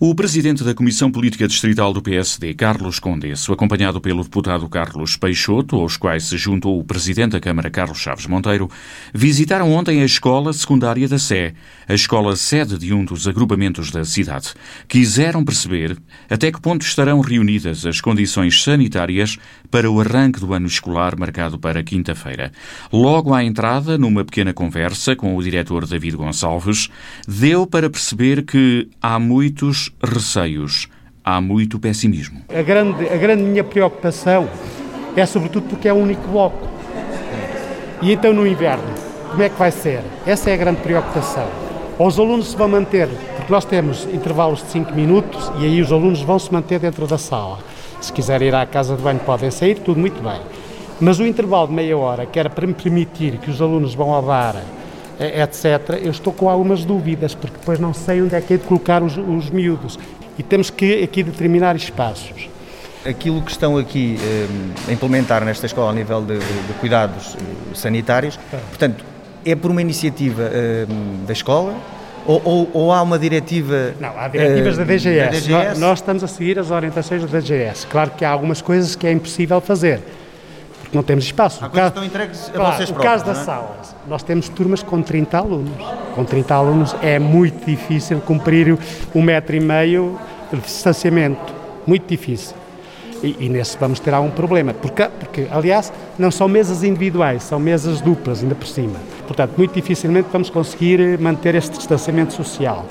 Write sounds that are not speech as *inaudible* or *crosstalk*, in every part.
O presidente da Comissão Política Distrital do PSD, Carlos Condesso, acompanhado pelo deputado Carlos Peixoto, aos quais se juntou o presidente da Câmara, Carlos Chaves Monteiro, visitaram ontem a escola secundária da Sé, a escola sede de um dos agrupamentos da cidade. Quiseram perceber até que ponto estarão reunidas as condições sanitárias para o arranque do ano escolar marcado para quinta-feira. Logo à entrada, numa pequena conversa com o diretor David Gonçalves, deu para perceber que há muitos receios, há muito pessimismo. A grande, a grande minha preocupação é sobretudo porque é o único bloco. E então no inverno, como é que vai ser? Essa é a grande preocupação. Os alunos se vão manter, porque nós temos intervalos de 5 minutos e aí os alunos vão se manter dentro da sala. Se quiserem ir à casa de banho podem sair, tudo muito bem. Mas o intervalo de meia hora, que era para me permitir que os alunos vão ao bar etc., eu estou com algumas dúvidas, porque depois não sei onde é que é de colocar os, os miúdos. E temos que aqui determinar espaços. Aquilo que estão aqui eh, a implementar nesta escola a nível de, de, cuidados eh, sanitários, portanto, é por uma iniciativa da escola ou, ou, ou, há uma diretiva. Não, há diretivas uh, da, DGS. da DGS. Nós, nós, estamos a seguir as orientações da DGS. Claro que há algumas coisas que é impossível fazer não temos espaço. Há coisas estão entregues a claro, vocês O próprios, caso das é? salas, nós temos turmas com 30 alunos. Com 30 alunos é muito difícil cumprir um metro e meio de distanciamento. Muito difícil. E, e nesse vamos ter algum problema. Porque, porque, aliás, não são mesas individuais, são mesas duplas, ainda por cima. Portanto, muito dificilmente vamos conseguir manter este distanciamento social.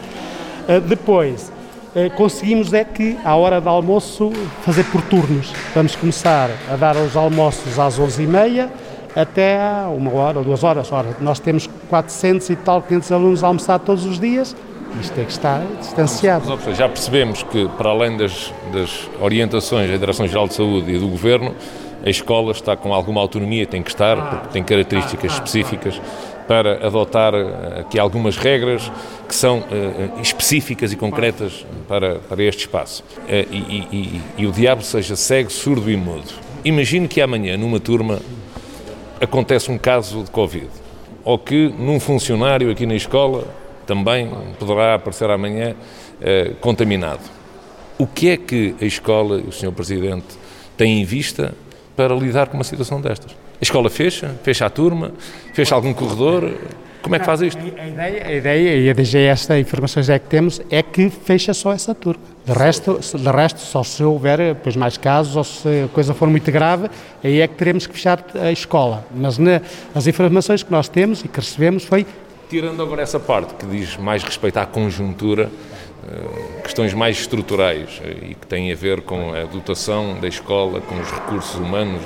Uh, depois, conseguimos é que, à hora do almoço, fazer por turnos. Vamos começar a dar os almoços às 11h30 até uma hora ou duas horas. Ora, nós temos 400 e tal, 500 alunos a almoçar todos os dias, isto tem que estar distanciado. Já percebemos que, para além das, das orientações da Direção-Geral de Saúde e do Governo, a escola está com alguma autonomia, tem que estar, porque tem características específicas para adotar eh, aqui algumas regras que são uh, específicas e concretas para, para este espaço. E, e, e, o diabo seja cego, surdo e mudo. Imagine que amanhã, numa turma, acontece um caso de Covid, ou que num funcionário aqui na escola também poderá aparecer amanhã uh, contaminado. O que é que a escola e o Sr. Presidente têm em vista para lidar com uma situação destas? A escola fecha, fecha a turma, fecha algum corredor. Como é que faz isto? A ideia, a ideia e a DGS, as informações é que temos, é que fecha só essa turma. De resto, de resto, só se houver depois mais casos ou se a coisa for muito grave, aí é que teremos que fechar a escola. Mas na, as informações que nós temos e que recebemos foi. Tirando agora essa parte que diz mais respeito à conjuntura, eh, questões mais estruturais eh, e que têm a ver com a dotação da escola, com os recursos humanos,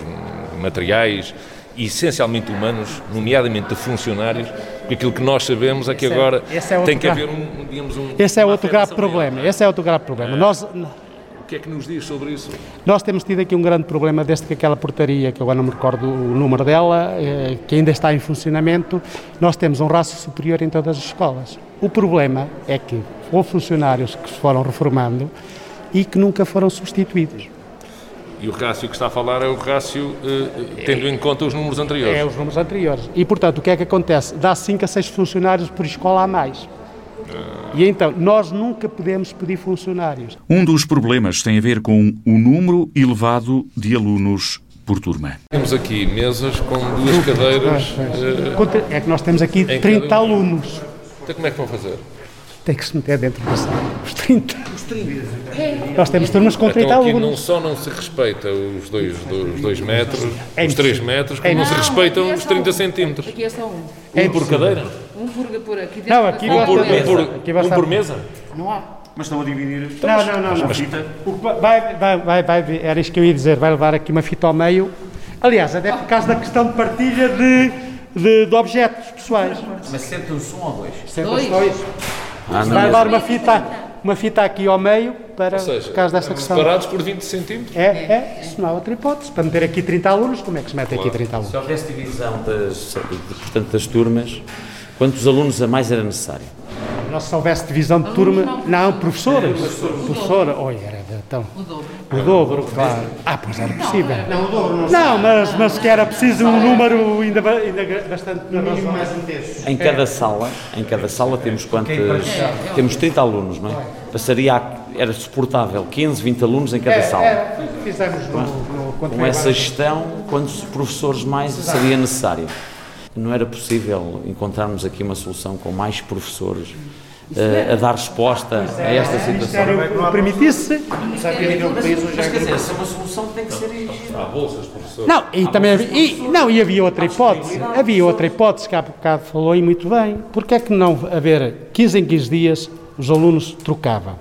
materiais e essencialmente humanos, nomeadamente de funcionários, porque aquilo que nós sabemos é que esse é- agora é, é tem que haver um, digamos, um... Esse é outro grave problema, esse é outro grave problema. É. Nós... O que é que nos diz sobre isso? Nós temos tido aqui um grande problema desde que aquela portaria, que agora não me recordo o número dela, eh, que ainda está em funcionamento, nós temos um rácio superior em todas as escolas. O problema é que houve funcionários que se foram reformando e que nunca foram substituídos. E o rácio que está a falar é o rácio eh, tendo em conta os números anteriores. É, os números anteriores. E, portanto, o que é que acontece? Dá 5 a 6 funcionários por escola a mais. E então, nós nunca podemos pedir funcionários. Um dos problemas tem a ver com o número elevado de alunos por turma. Temos aqui mesas com duas cadeiras. É, é que nós temos aqui 30 alunos. Então, como é que vão fazer? Tem que se meter dentro da sala. Os 30. Os 30. Nós temos turmas com 30 então, aqui alunos. não só não se respeita os 2 dois, dois metros, é os 3 metros, como é não se respeitam os 30 centímetros. Aqui é só um. É um por cadeira? Um por, por aqui dentro. Não, aqui um por, um por, aqui um por mesa? Não há. Mas estão a dividir. Não, não, não. não. Fita. Vai, vai, vai, vai, era isto que eu ia dizer. Vai levar aqui uma fita ao meio. Aliás, até por causa da questão de partilha de, de, de objetos pessoais. Mas sentam-se um ou dois? Sentam-se dois. Ah, vai levar uma fita, uma fita aqui ao meio para, seja, por causa dessa questão. separados por 20 centímetros? É, é, isso não há outra hipótese. Para meter aqui 30 alunos, como é que se mete claro. aqui 30 alunos? Se houvesse divisão das, de, portanto, das turmas, quantos alunos a mais era necessário? Não, se houvesse divisão de turma, não, não professores. Professora, olha, era Então, O dobro. O dobro, claro. Ah, pois era possível. Não, o dobro não. Não, mas, mas que era preciso um número ainda, ainda bastante mais um terço. Em cada sala, em cada sala temos quantos? Temos 30 alunos, não é? Passaria a, era suportável 15, 20 alunos em cada sala. Era, foi o que fizemos no, no, quando Com essa gestão, quantos professores mais seria necessário? Não era possível encontrarmos aqui uma solução com mais professores a dar resposta a esta O situação? O permitisse. Mas quer dizer, essa é uma solução que tem que ser exigida. Há bolsas, professor. Não, e também havia, e, não, e havia outra hipótese. Havia outra hipótese que há bocado falou e muito bem. Porque é que não haver 15 em 15 dias os alunos trocavam?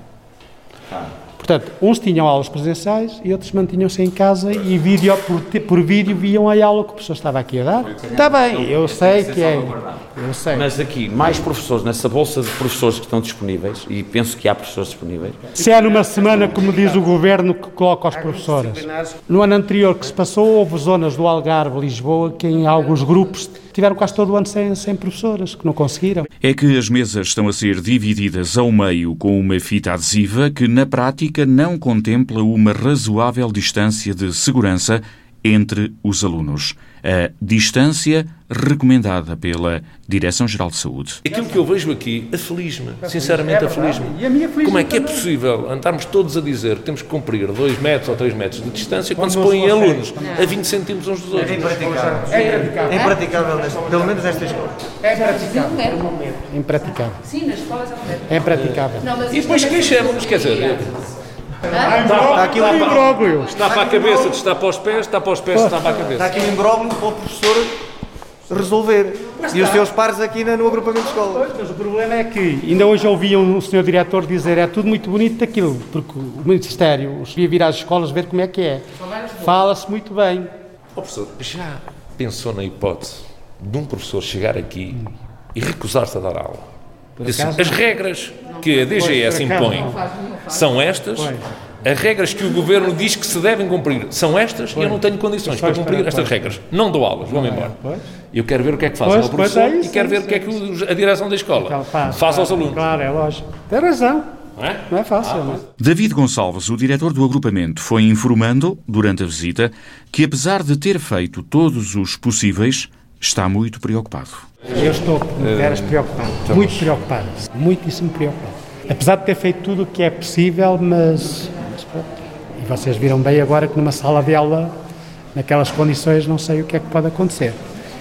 Portanto, uns tinham aulas presenciais e outros mantinham-se em casa e vídeo, por, por vídeo viam a aula que o professor estava aqui a dar. Está bem, eu sei que é. Eu sei. Mas aqui, mais professores, nessa bolsa de professores que estão disponíveis, e penso que há professores disponíveis, Se é numa semana, como diz o governo, que coloca os professores. No ano anterior que se passou, houve zonas do Algarve, Lisboa, que em alguns grupos tiveram quase todo o ano sem, sem professoras, que não conseguiram. É que as mesas estão a ser divididas ao meio com uma fita adesiva que, na prática, não contempla uma razoável distância de segurança entre os alunos. A distância recomendada pela Direção-Geral de Saúde. Aquilo que eu vejo aqui aflige-me, sinceramente minha aflige-me Como é que é possível andarmos todos a dizer que temos que cumprir 2 metros ou 3 metros de distância quando se põem alunos a 20 centímetros uns dos É outros? impraticável. É impraticável, neste- pelo menos nesta escola. É impraticável. Não é? Impraticável. Sim, nas escolas é correto. É impraticável. Não, mas E depois queixamos, quer dizer, Está aqui um imbróglio. está a cabeça, está para os pés, está para os pés, está para a Está cabeça. aqui um imbróglio para o professor resolver. E os seus pares aqui no agrupamento de escola. Mas o problema é que ainda hoje ouvi um senhor diretor dizer é tudo muito bonito aquilo, porque o Ministério devia vir às escolas ver como é que é. Fala-se muito bem. Ó professor, já pensou na hipótese de um professor chegar aqui e recusar-se a dar aula? Disse, acaso, as regras que a DGS Pois, impõe não. São estas, as regras que o Governo diz que se devem cumprir são estas e eu não tenho condições para Pois, cumprir pois, estas pois. regras. Não dou aulas, vou-me embora. pois. Eu quero ver o que é que fazem Pois, ao pois, professor é isso, e quero é ver o que é que os- a direção da escola Ela faz, faz aos alunos. Claro, é lógico. Tem razão. Não é? Não é fácil, não é? David Gonçalves, o diretor do agrupamento, foi informando, durante a visita, que apesar de ter feito todos os possíveis, está muito preocupado. Eu estou eras preocupado, muito preocupado, muitíssimo preocupado. Apesar de ter feito tudo o que é possível, mas, mas pronto. E vocês viram bem agora que numa sala de aula, naquelas condições, não sei o que é que pode acontecer.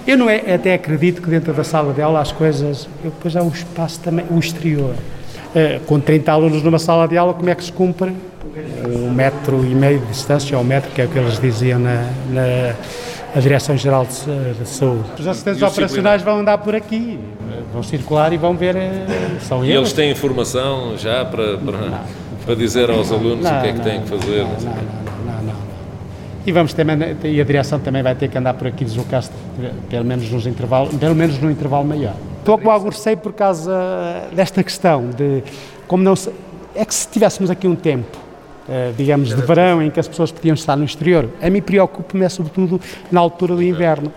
Eu não é, até acredito que dentro da sala de aula as coisas, eu depois há um espaço também, o exterior. Eh, com 30 alunos numa sala de aula, como é que se cumpre um metro e meio de distância, ou um metro, que é o que eles diziam na, na a Direção-Geral de, de Saúde. Os assistentes operacionais vão andar por aqui, vão circular e vão ver, eh, são E eles. eles têm informação já para, para, para dizer aos alunos o que é que têm que fazer. Não, não, não, não, não. E vamos ter, e a direção também vai ter que andar por aqui deslocar-se, pelo menos nos intervalos, pelo menos no intervalo maior. Estou com algum receio por causa desta questão de como não se, é que se tivéssemos aqui um tempo, eh, digamos de verão, em que as pessoas podiam estar no exterior, a mim preocupa-me é sobretudo na altura do inverno,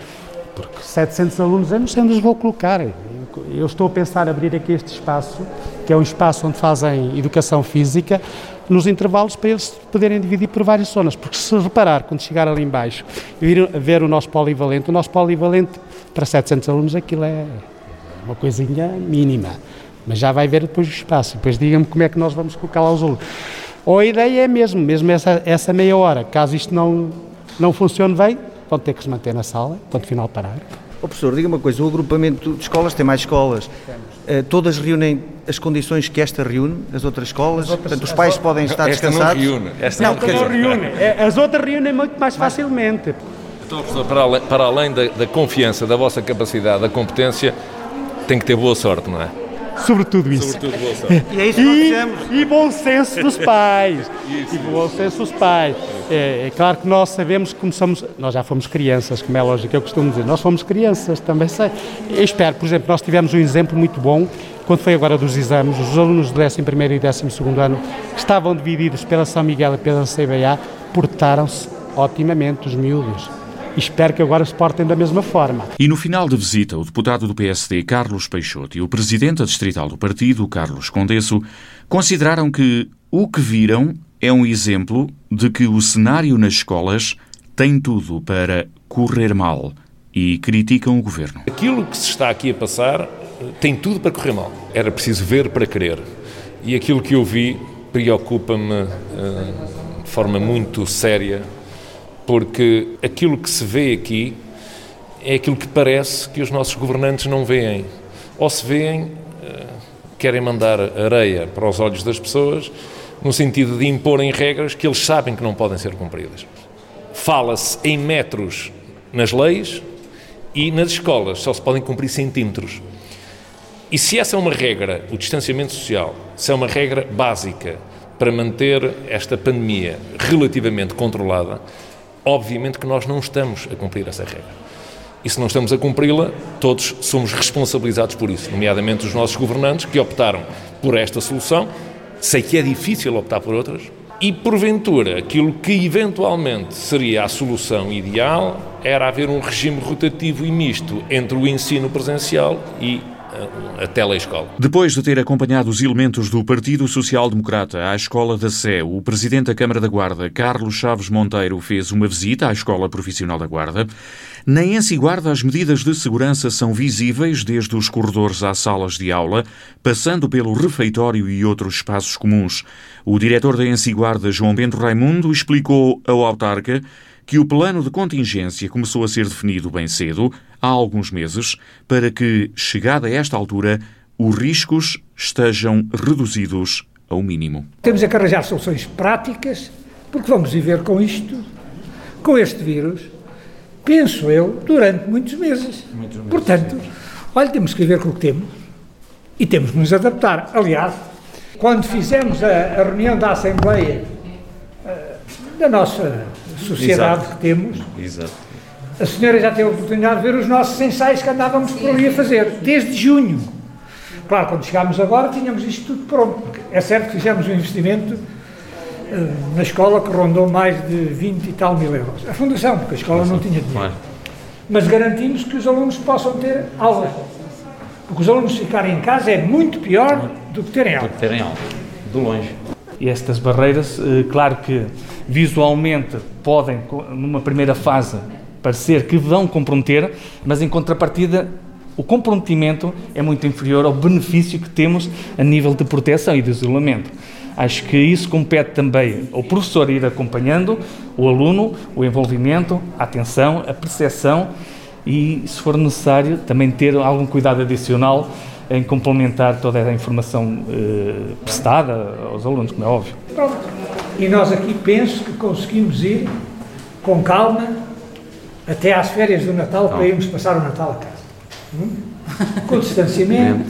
porque 700 alunos eu não sei onde os vou colocar. Eu- estou a pensar abrir aqui este espaço, que é um espaço onde fazem educação física, nos intervalos para eles poderem dividir por várias zonas. Porque se reparar, quando chegar ali embaixo e vir a ver o nosso polivalente, o nosso polivalente para 700 alunos aquilo é uma coisinha mínima. Mas já vai ver depois o espaço. Depois diga-me como é que nós vamos colocar lá os alunos. Ou a ideia é mesmo, mesmo essa, essa meia hora, caso isto não, não funcione bem, vão ter que se manter na sala, ponto final parar. Ó professor, diga uma coisa, o agrupamento de escolas tem mais escolas. Eh, todas reúnem as condições que esta reúne, as outras escolas? Portanto, os pais podem estar Esta não descansados? reúne. Esta Não, não Não reúne. É, As outras reúnem muito mais facilmente. Então, professor, para além, para além da, da confiança, da vossa capacidade, da competência, tem que ter boa sorte, não é? Sobretudo isso. Sobretudo e é isso que nós E, e bom senso dos *laughs* pais. e bom senso dos pais. É, é claro que nós sabemos como somos. Nós já fomos crianças, como é lógico, eu costumo dizer. Nós fomos crianças, também sei. Eu espero, por exemplo, nós tivemos um exemplo muito bom quando foi agora dos exames. Os alunos do 11 e 12 ano, que estavam divididos pela São Miguel e pela CBA, portaram-se otimamente, os miúdos. E espero que agora se portem da mesma forma. E no final da visita, o deputado do PSD, Carlos Peixoto, e o presidente distrital do partido, Carlos Condesso, consideraram que o que viram é um exemplo de que o cenário nas escolas tem tudo para correr mal e criticam o governo. Aquilo que se está aqui a passar tem tudo para correr mal. Era preciso ver para querer. E aquilo que eu vi preocupa-me uh, de forma muito séria, porque aquilo que se vê aqui é aquilo que parece que os nossos governantes não veem. Ou se veem, uh, querem mandar areia para os olhos das pessoas, no sentido de imporem regras que eles sabem que não podem ser cumpridas. Fala-se em metros nas leis e nas escolas só se podem cumprir centímetros. E se essa é uma regra, o distanciamento social, se é uma regra básica para manter esta pandemia relativamente controlada, obviamente que nós não estamos a cumprir essa regra. E se não estamos a cumpri-la, todos somos responsabilizados por isso, nomeadamente os nossos governantes que optaram por esta solução. Sei que é difícil optar por outras. E, porventura, aquilo que eventualmente seria a solução ideal era haver um regime rotativo e misto entre o ensino presencial e a telescola. Depois de ter acompanhado os elementos do Partido Social Democrata à Escola da Sé, o Presidente da Câmara da Guarda, Carlos Chaves Monteiro, fez uma visita à Escola Profissional da Guarda. Na Ensi Guarda, as medidas de segurança são visíveis desde os corredores às salas de aula, passando pelo refeitório e outros espaços comuns. O diretor da Ensi Guarda, João Bento Raimundo, explicou ao autarca que o plano de contingência começou a ser definido bem cedo, há alguns meses, para que, chegada a esta altura, os riscos estejam reduzidos ao mínimo. Temos é que arranjar soluções práticas, porque vamos viver com isto, com este vírus, penso eu, durante muitos meses. Muitos meses Portanto, sim. olha, temos que viver com o que temos e temos que nos adaptar. Aliás, quando fizemos a, a reunião da Assembleia uh, da nossa sociedade Exato. que temos. Exato. A senhora já teve a oportunidade de ver os nossos ensaios que andávamos por ali a fazer, desde junho. Claro, quando chegámos agora tínhamos isto tudo pronto. É certo que fizemos um investimento uh, na escola que rondou mais de 20 e tal mil euros. A fundação, porque a escola não tinha dinheiro. Mas garantimos que os alunos possam ter aula. Porque os alunos ficarem em casa é muito pior do que terem aula. Do que terem aula, de longe. E estas barreiras, eh, claro que visualmente podem, numa primeira fase, parecer que vão comprometer, mas em contrapartida o comprometimento é muito inferior ao benefício que temos a nível de proteção e de isolamento. Acho que isso compete também ao professor ir acompanhando o aluno, o envolvimento, a atenção, a percepção e, se for necessário, também ter algum cuidado adicional em complementar toda a informação eh, prestada aos alunos, como é óbvio. Pronto. E nós aqui penso que conseguimos ir com calma até às férias do Natal para irmos passar o Natal a casa. Hum? Com distanciamento.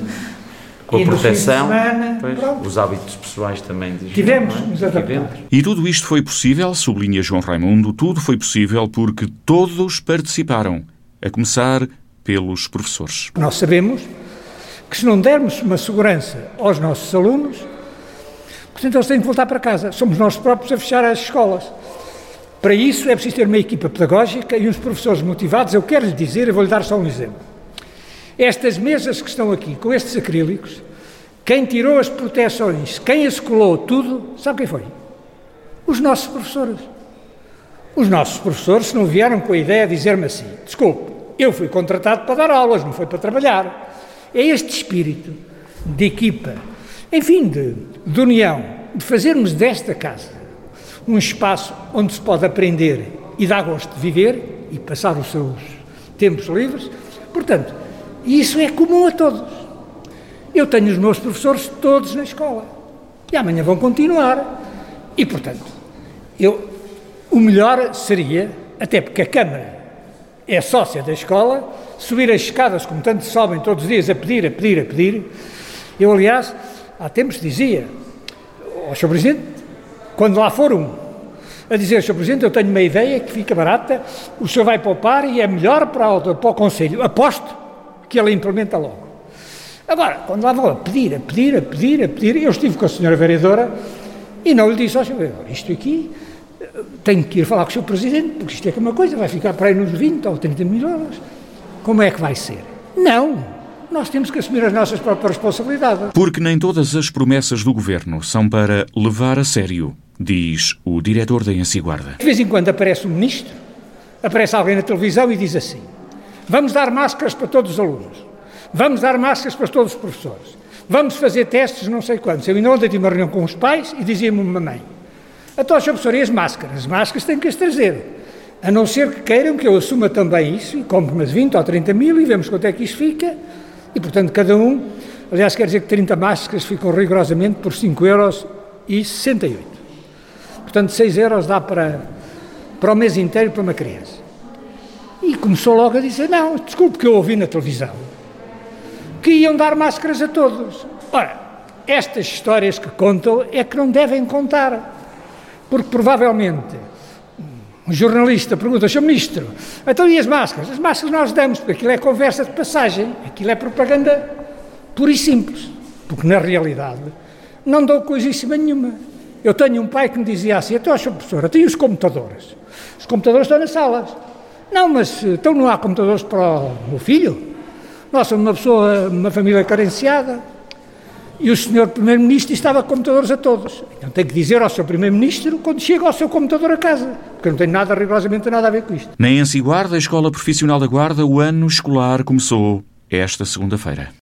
com a proteção, semana, pois, os hábitos pessoais também. De Tivemos que nos adaptar. E tudo isto foi possível, sublinha João Raimundo, tudo foi possível porque todos participaram, a começar pelos professores. Nós sabemos que se não dermos uma segurança aos nossos alunos, portanto eles têm que voltar para casa. Somos nós próprios a fechar as escolas. Para isso é preciso ter uma equipa pedagógica e uns professores motivados. Eu quero lhe dizer, eu vou-lhe dar só um exemplo. Estas mesas que estão aqui, com estes acrílicos, quem tirou as proteções, quem as colou, tudo, sabe quem foi? Os nossos professores. Os nossos professores não vieram com a ideia de dizer-me assim: desculpe, eu fui contratado para dar aulas, não foi para trabalhar. É este espírito de equipa, enfim, de, de união, de fazermos desta casa um espaço onde se pode aprender e dar gosto de viver e passar os seus tempos livres. Portanto, isso é comum a todos. Eu tenho os meus professores todos na escola e amanhã vão continuar. E, portanto, eu, o melhor seria, até porque a Câmara é sócia da escola, subir as escadas, como tanto sobem todos os dias, a pedir, a pedir, a pedir. Eu, aliás, há tempos dizia ao Sr. Presidente, quando lá for um, a dizer, Sr. Presidente, eu tenho uma ideia que fica barata, o senhor vai poupar e é melhor para o, para o Conselho. Aposto que ele implementa logo. Agora, quando lá vou a pedir, a pedir, a pedir, a pedir, eu estive com a senhora vereadora e não lhe disse ao senhor vereador, isto aqui tenho que ir falar com o Sr. Presidente, porque isto é que é uma coisa, vai ficar para aí nos 20 ou 30 mil euros. Como é que vai ser? Não! Nós temos que assumir as nossas próprias responsabilidades. Porque nem todas as promessas do governo são para levar a sério. diz o diretor da Ensiguarda. De vez em quando aparece um ministro, aparece alguém na televisão e diz assim: vamos dar máscaras para todos os alunos, vamos dar máscaras para todos os professores, vamos fazer testes não sei quantos. Eu ainda ontem tive uma reunião com os pais e dizia-me uma mãe: então, Sr. Professor, e as máscaras? As máscaras têm que as trazer. A não ser que queiram que eu assuma também isso e compre umas 20 ou 30 mil e vemos quanto é que isto fica. E, portanto, cada um, aliás, quer dizer que 30 máscaras ficam rigorosamente por 5 euros e 68. Portanto, 6 euros dá para, para o mês inteiro para uma criança. E começou logo a dizer, não, desculpe que eu ouvi na televisão, que iam dar máscaras a todos. Ora, estas histórias que contam é que não devem contar, porque provavelmente um jornalista pergunta, Sr. Ministro, então e as máscaras? As máscaras nós damos, porque aquilo é conversa de passagem, aquilo é propaganda pura e simples, porque na realidade não dou coisíssima nenhuma. Eu tenho um pai que me dizia assim, então, Sr. Professor, até os computadores? Os computadores estão nas salas. Não, mas então não há computadores para o meu filho? Nós somos uma pessoa, uma família carenciada, e o senhor Primeiro-Ministro estava computadores a todos. Então tem que dizer ao seu Primeiro-Ministro quando chega ao seu computador a casa, porque não tem nada, rigorosamente nada a ver com isto. Na Ensi Guarda, a Escola Profissional da Guarda, o ano escolar começou esta segunda-feira.